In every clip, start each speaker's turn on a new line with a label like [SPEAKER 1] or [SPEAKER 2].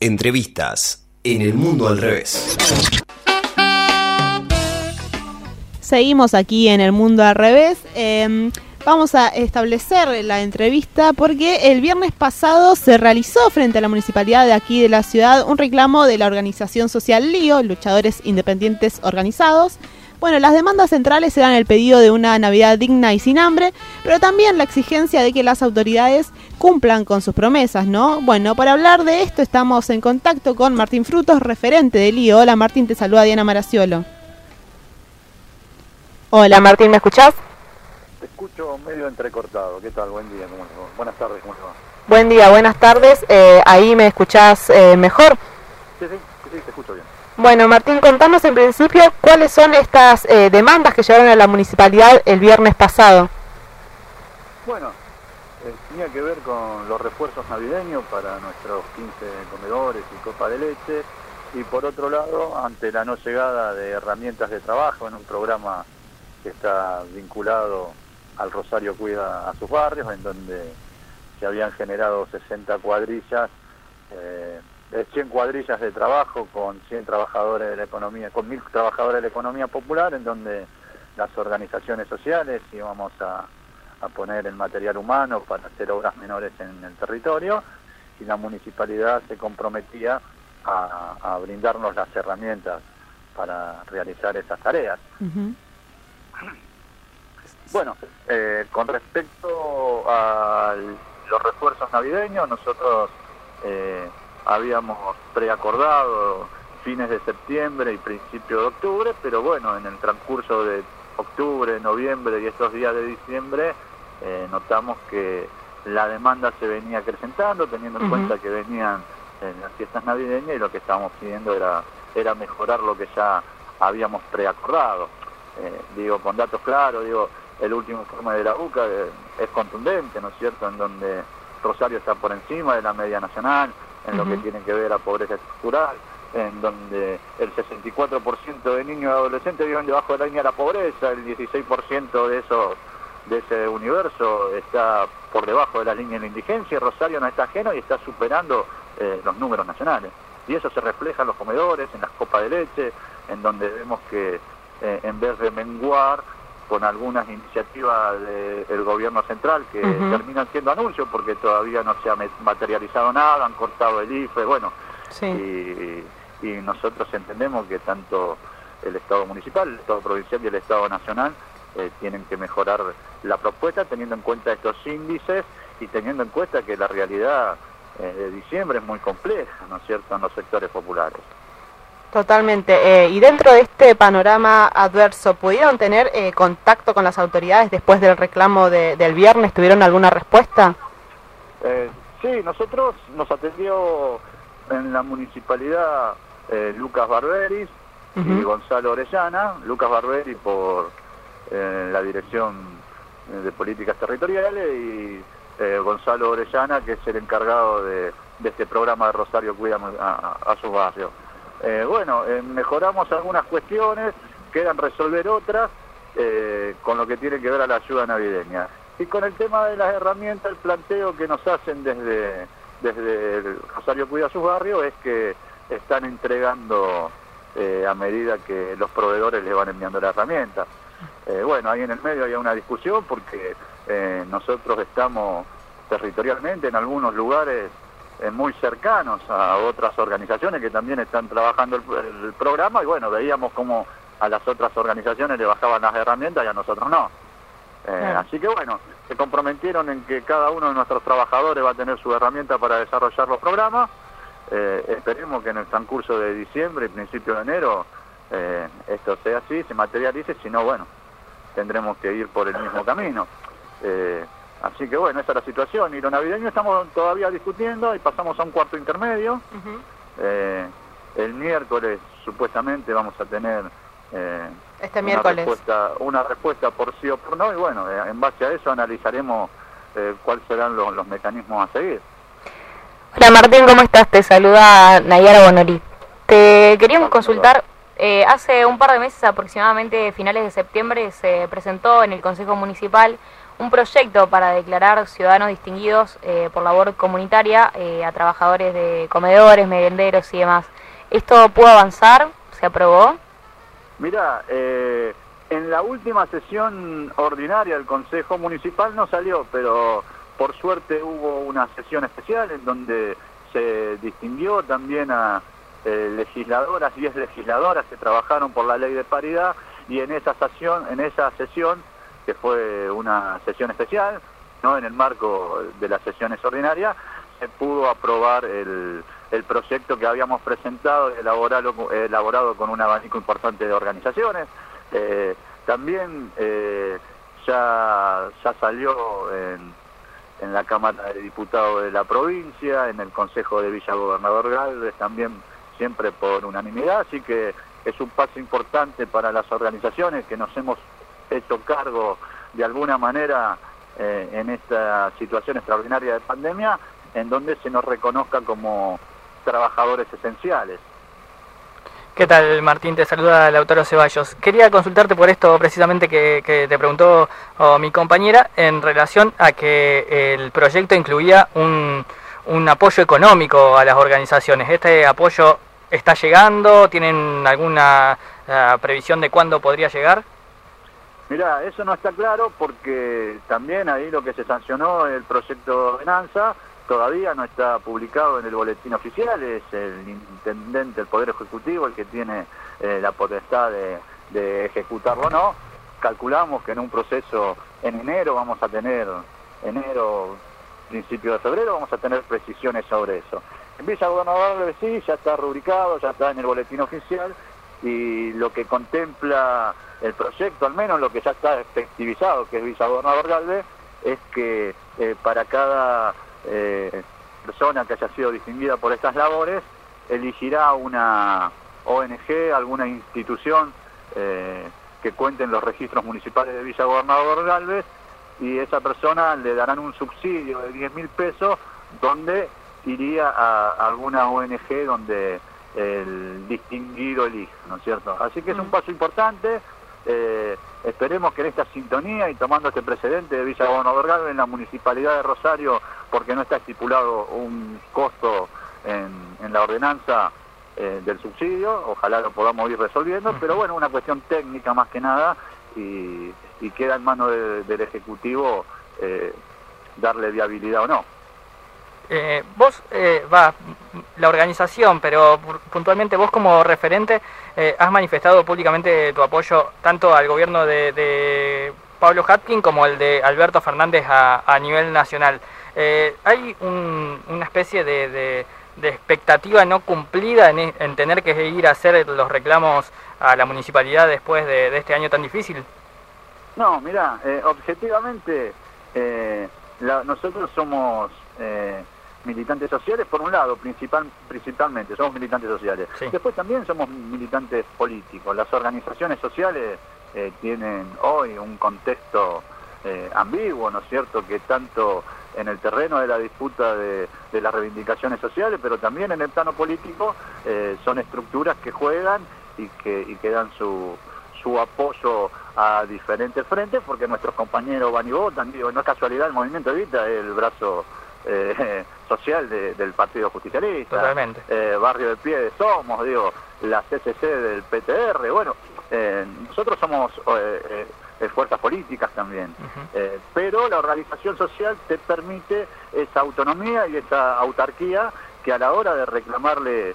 [SPEAKER 1] Entrevistas en el mundo al revés.
[SPEAKER 2] Seguimos aquí en el mundo al revés. Em, vamos a establecer la entrevista porque el viernes pasado se realizó frente a la municipalidad de aquí de la ciudad un reclamo de la organización social LIO, Luchadores Independientes Organizados, bueno, las demandas centrales eran el pedido de una Navidad digna y sin hambre, pero también la exigencia de que las autoridades cumplan con sus promesas, ¿no? Bueno, para hablar de esto estamos en contacto con Martín Frutos, referente del lío. Hola Martín, te saluda Diana Maraciolo. Hola Martín, ¿me escuchás?
[SPEAKER 3] Te escucho medio entrecortado. ¿Qué tal? Buen día. ¿cómo Buenas tardes, ¿cómo te va?
[SPEAKER 2] Buen día, buenas tardes. Eh, ¿Ahí me escuchás eh, mejor?
[SPEAKER 3] Sí, sí, sí, te escucho bien.
[SPEAKER 2] Bueno, Martín, contanos en principio cuáles son estas eh, demandas que llegaron a la municipalidad el viernes pasado.
[SPEAKER 3] Bueno, eh, tenía que ver con los refuerzos navideños para nuestros 15 comedores y copa de leche y por otro lado, ante la no llegada de herramientas de trabajo en un programa que está vinculado al Rosario Cuida a sus barrios, en donde se habían generado 60 cuadrillas. Eh, 100 cuadrillas de trabajo con 100 trabajadores de la economía, con 1000 trabajadores de la economía popular, en donde las organizaciones sociales íbamos a, poner el material humano para hacer obras menores en el territorio y la municipalidad se comprometía a, brindarnos las herramientas para realizar esas tareas. Bueno, eh, con respecto a los refuerzos navideños, nosotros eh, habíamos preacordado fines de septiembre y principio de octubre, pero bueno, en el transcurso de octubre, noviembre y estos días de diciembre eh, notamos que la demanda se venía acrecentando, teniendo en cuenta que venían en las fiestas navideñas y lo que estábamos pidiendo era, era mejorar lo que ya habíamos preacordado. Eh, digo, con datos claros, digo, el último informe de la UCA eh, es contundente, ¿no es cierto?, en donde Rosario está por encima de la media nacional, en lo que tiene que ver a pobreza estructural, en donde el 64% de niños y adolescentes viven debajo de la línea de la pobreza, el 16% de esos de ese universo está por debajo de la línea de la indigencia, Rosario no está ajeno y está superando eh, los números nacionales. Y eso se refleja en los comedores, en las copas de leche, en donde vemos que eh, en vez de menguar con algunas iniciativas del gobierno central que terminan siendo anuncios porque todavía no se ha materializado nada, han cortado el IFE, bueno, y, nosotros entendemos que tanto el Estado municipal, el Estado provincial y el Estado nacional eh, tienen que mejorar la propuesta teniendo en cuenta estos índices y teniendo en cuenta que la realidad eh, de diciembre es muy compleja, ¿no es cierto?, en los sectores populares.
[SPEAKER 2] Totalmente. Eh, y dentro de este panorama adverso, ¿pudieron tener eh, contacto con las autoridades después del reclamo del viernes? ¿Tuvieron alguna respuesta?
[SPEAKER 3] Eh, sí, nosotros nos atendió en la municipalidad Lucas Barberis y Gonzalo Orellana. Lucas Barberi por la Dirección de Políticas Territoriales y Gonzalo Orellana, que es el encargado de, este programa de Rosario Cuida a su barrio. Eh, bueno, eh, mejoramos algunas cuestiones, quedan resolver otras eh, con lo que tiene que ver a la ayuda navideña. Y con el tema de las herramientas, el planteo que nos hacen desde, desde el Rosario Cuida sus barrios es que están entregando a medida que los proveedores les van enviando la herramienta. bueno, ahí en el medio hay una discusión porque nosotros estamos territorialmente en algunos lugares eh, muy cercanos a otras organizaciones que también están trabajando el, programa y bueno, veíamos como a las otras organizaciones le bajaban las herramientas y a nosotros no. Eh, así que bueno, se comprometieron en que cada uno de nuestros trabajadores va a tener su herramienta para desarrollar los programas. Eh, esperemos que en el transcurso de diciembre y principio de enero esto sea así, se materialice, si no, bueno, tendremos que ir por el mismo camino. Así que bueno, esa es la situación. Y lo navideño estamos todavía discutiendo y pasamos a un cuarto intermedio. Eh, el miércoles supuestamente vamos a tener
[SPEAKER 2] eh, este miércoles.
[SPEAKER 3] Una, respuesta, una respuesta por sí o por no. Y bueno, eh, en base a eso analizaremos cuáles serán los, mecanismos a seguir.
[SPEAKER 2] Hola Martín, ¿cómo estás? Te saluda Nayara Bonori. Te queríamos consultar, hace un par de meses, aproximadamente finales de septiembre, se presentó en el Consejo Municipal
[SPEAKER 4] un proyecto para declarar ciudadanos distinguidos eh, por labor comunitaria a trabajadores de comedores, merenderos y demás. ¿Esto pudo avanzar? ¿Se aprobó?
[SPEAKER 3] Mira, en la última sesión ordinaria del Consejo Municipal no salió, pero por suerte hubo una sesión especial en donde se distinguió también a eh, legisladoras, 10 legisladoras que trabajaron por la ley de paridad y en esa sesión, en esa sesión que fue una sesión especial, no en el marco de las sesiones ordinarias, se pudo aprobar el, proyecto que habíamos presentado elaborado, elaborado con un abanico importante de organizaciones. Eh, también eh, ya, ya salió en en la Cámara de Diputados de la provincia, en el Consejo de Villa Gobernador Galvez, también siempre por unanimidad, así que es un paso importante para las organizaciones que nos hemos hecho cargo de alguna manera eh, en esta situación extraordinaria de pandemia, en donde se nos reconozca como trabajadores esenciales.
[SPEAKER 5] ¿Qué tal, Martín? Te saluda Lautaro Ceballos. Quería consultarte por esto precisamente que, te preguntó oh, mi compañera en relación a que el proyecto incluía un, apoyo económico a las organizaciones. ¿Este apoyo está llegando? ¿Tienen alguna eh, previsión de cuándo podría llegar?
[SPEAKER 3] Mira, eso no está claro porque también ahí lo que se sancionó el proyecto de ordenanza todavía no está publicado en el boletín oficial, es el intendente del Poder Ejecutivo el que tiene eh, la potestad de, ejecutarlo o no. Calculamos que en un proceso en enero vamos a tener, enero, principio de febrero, vamos a tener precisiones sobre eso. En Villa Gobernador sí, ya está rubricado, ya está en el boletín oficial y lo que contempla el proyecto, al menos lo que ya está efectivizado, que es Villa Gobernador Galvez, es que eh, para cada eh, persona que haya sido distinguida por estas labores elegirá una ONG, alguna institución eh, que cuente en los registros municipales de Villa Gobernador Galvez y esa persona le darán un subsidio de 10 mil pesos donde iría a alguna ONG donde el distinguido elija, ¿no es cierto? Así que es un mm. paso importante, eh, esperemos que en esta sintonía y tomando este precedente de Villa Gobernador en la Municipalidad de Rosario, porque no está estipulado un costo en, la ordenanza eh, del subsidio, ojalá lo podamos ir resolviendo, pero bueno, una cuestión técnica más que nada y, queda en manos del Ejecutivo eh, darle viabilidad o no.
[SPEAKER 5] Eh, vos, eh, va, la organización, pero puntualmente vos como referente eh, has manifestado públicamente tu apoyo tanto al gobierno de, Pablo Hatkin como el de Alberto Fernández a, nivel nacional. ¿Hay una especie de, expectativa no cumplida en, tener que ir a hacer los reclamos a la municipalidad después de, este año tan difícil?
[SPEAKER 3] No, mira, objetivamente nosotros somos militantes sociales, por un lado, principal, principalmente, somos militantes sociales. Después también somos militantes políticos. Las organizaciones sociales eh, tienen hoy un contexto eh, ambiguo, ¿no es cierto?, que tanto en el terreno de la disputa de, las reivindicaciones sociales, pero también en el plano político, eh, son estructuras que juegan y que, y que dan su, su apoyo a diferentes frentes, porque nuestros compañeros van y votan, digo, no es casualidad, el movimiento Evita es el brazo eh, social del Partido Justicialista, eh, Barrio de Pie de Somos, digo, la CCC del PTR, bueno, eh, nosotros somos eh, fuerzas políticas también, pero la organización social te permite esa autonomía y esa autarquía que a la hora de reclamarle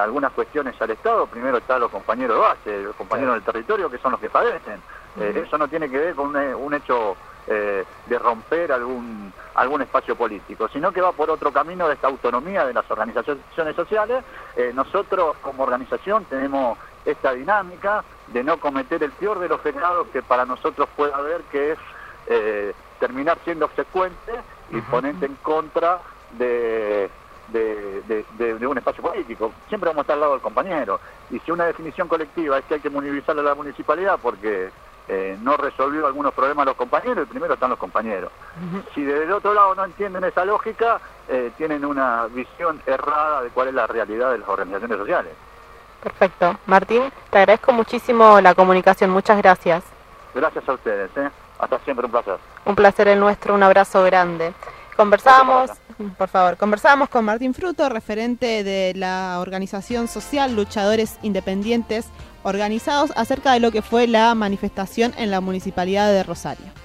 [SPEAKER 3] algunas cuestiones al Estado, primero están los compañeros de base, los compañeros del territorio que son los que padecen. eso no tiene que ver con un hecho eh, de romper algún, algún espacio político, sino que va por otro camino de esta autonomía de las organizaciones sociales. Eh, nosotros como organización tenemos esta dinámica de no cometer el peor de los pecados que para nosotros puede haber, que es eh, terminar siendo obsecuente y ponente en contra de, de, un espacio político. Siempre vamos a estar al lado del compañero. Y si una definición colectiva es que hay que municipalizar a la municipalidad porque eh, no resolvió algunos problemas los compañeros, el primero están los compañeros. Si desde el otro lado no entienden esa lógica, eh, tienen una visión errada de cuál es la realidad de las organizaciones sociales.
[SPEAKER 2] Perfecto. Martín, te agradezco muchísimo la comunicación. Muchas gracias.
[SPEAKER 3] Gracias a ustedes. ¿eh? Hasta siempre, un placer.
[SPEAKER 2] Un placer el nuestro, un abrazo grande. Conversábamos, por favor, conversábamos con Martín Fruto, referente de la organización social Luchadores Independientes Organizados, acerca de lo que fue la manifestación en la Municipalidad de Rosario.